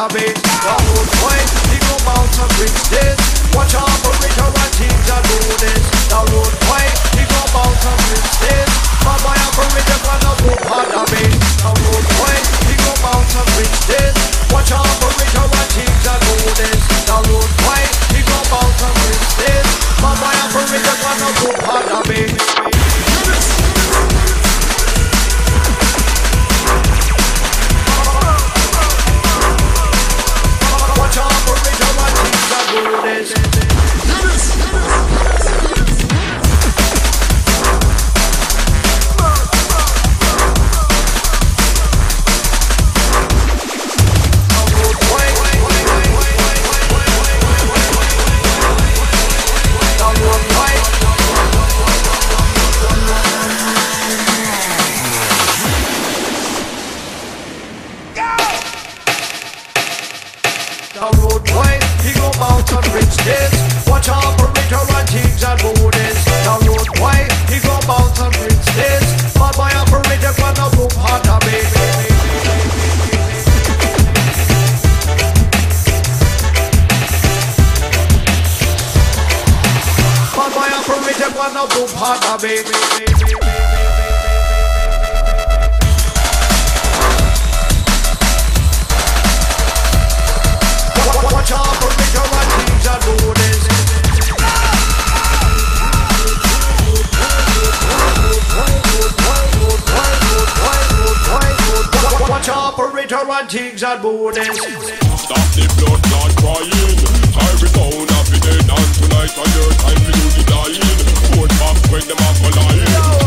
a bit Come on boys, think about to fix this. Watch out for Richard and team to do this. The road boy, think about to fix this. My boy operator gonna go hard a bit The road boy, think about to fix this. Watch out for Richard and team to do this. The road boy, think about to fix this. My boy operator gonna go hard a bit tu bhada baby. operator and things are booted. Stop the blood crying. Every town time to do the dying. Hold back when them are collide.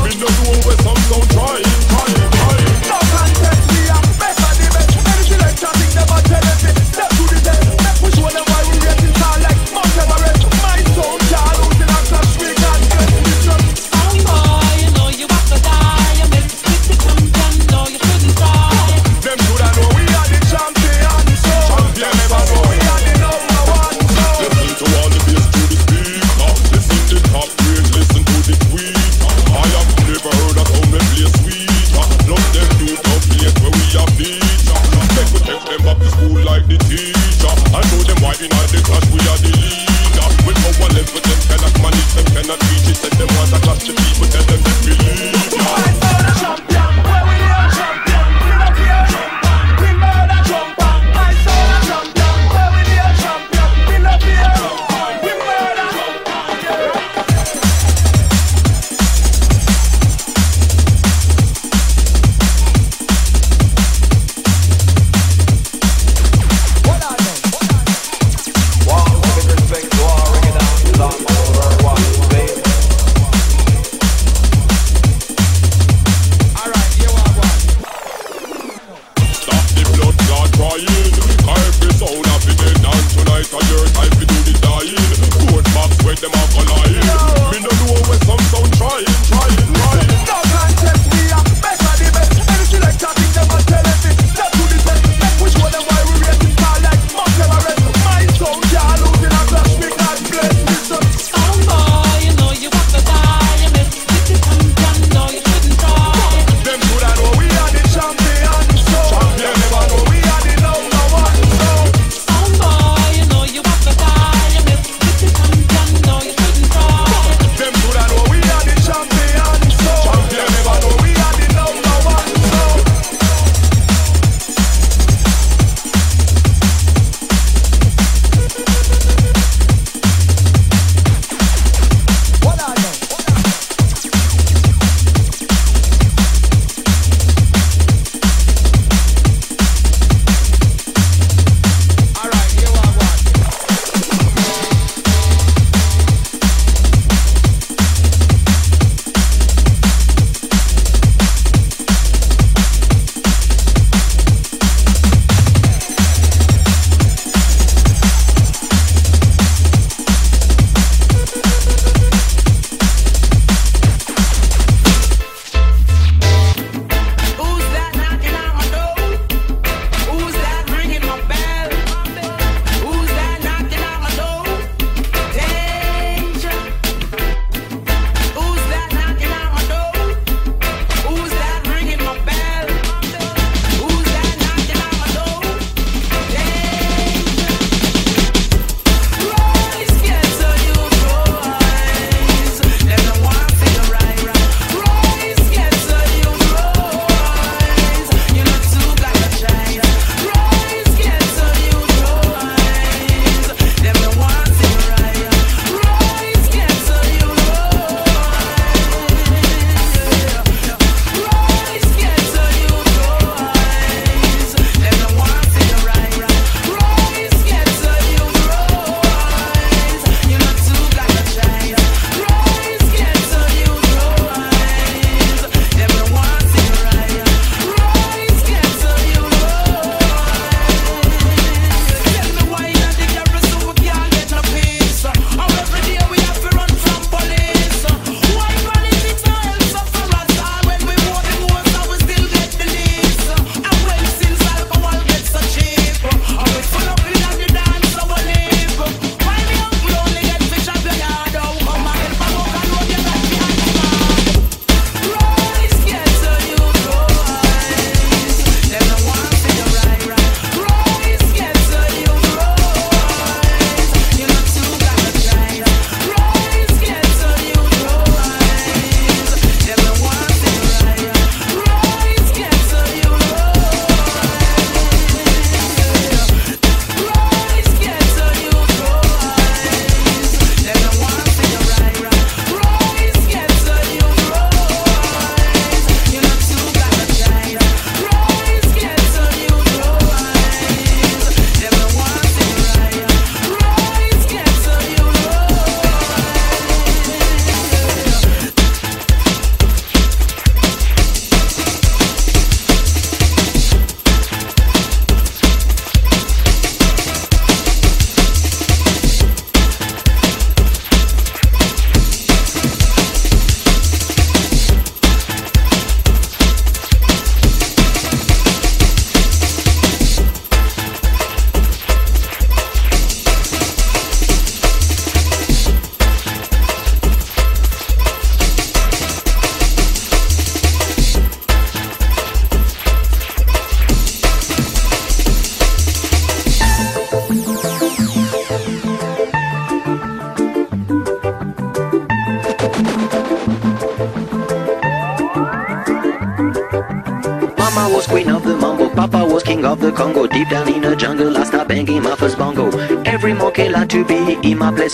Me no know where some sound trying. to be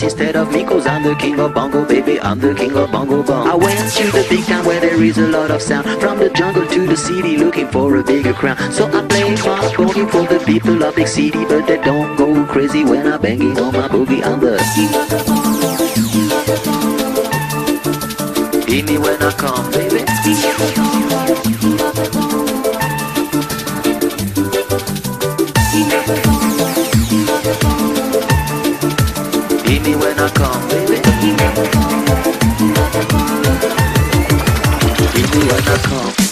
Instead of Migos, I'm the king of bongo, baby, I'm the king of bongo bong. I went to the big town where there is a lot of sound. From the jungle to the city, looking for a bigger crown. So I play my boogie for the people of big city, but they don't go crazy when I'm banging on my boogie. I'm the king. Hear me when I come, baby. never gone. He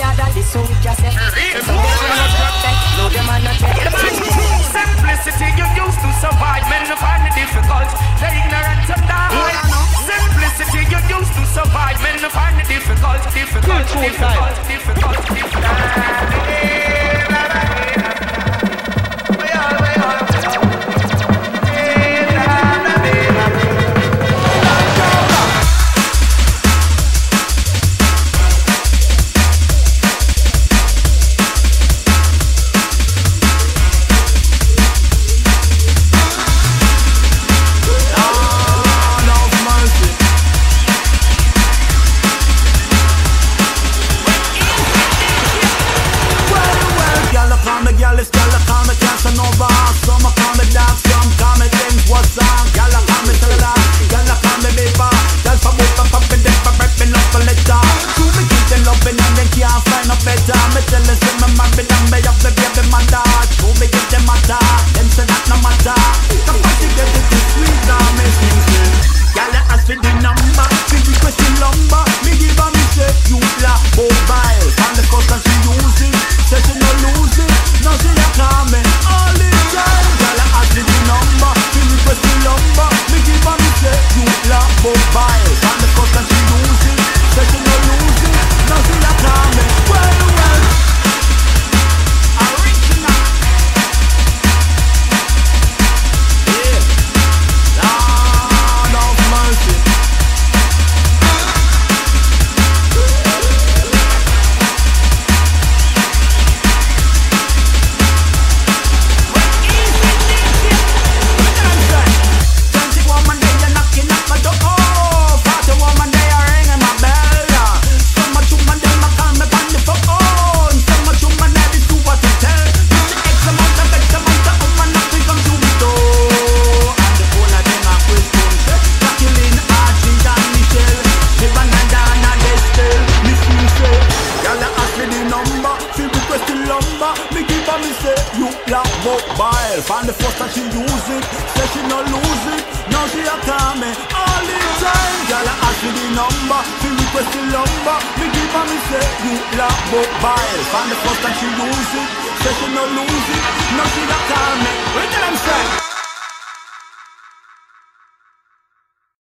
higher than this, so we Simplicity you used to survive, men find it difficult. They ignorant and die. Simplicity you used to survive, men find it difficult, difficult, difficult, difficult, difficult.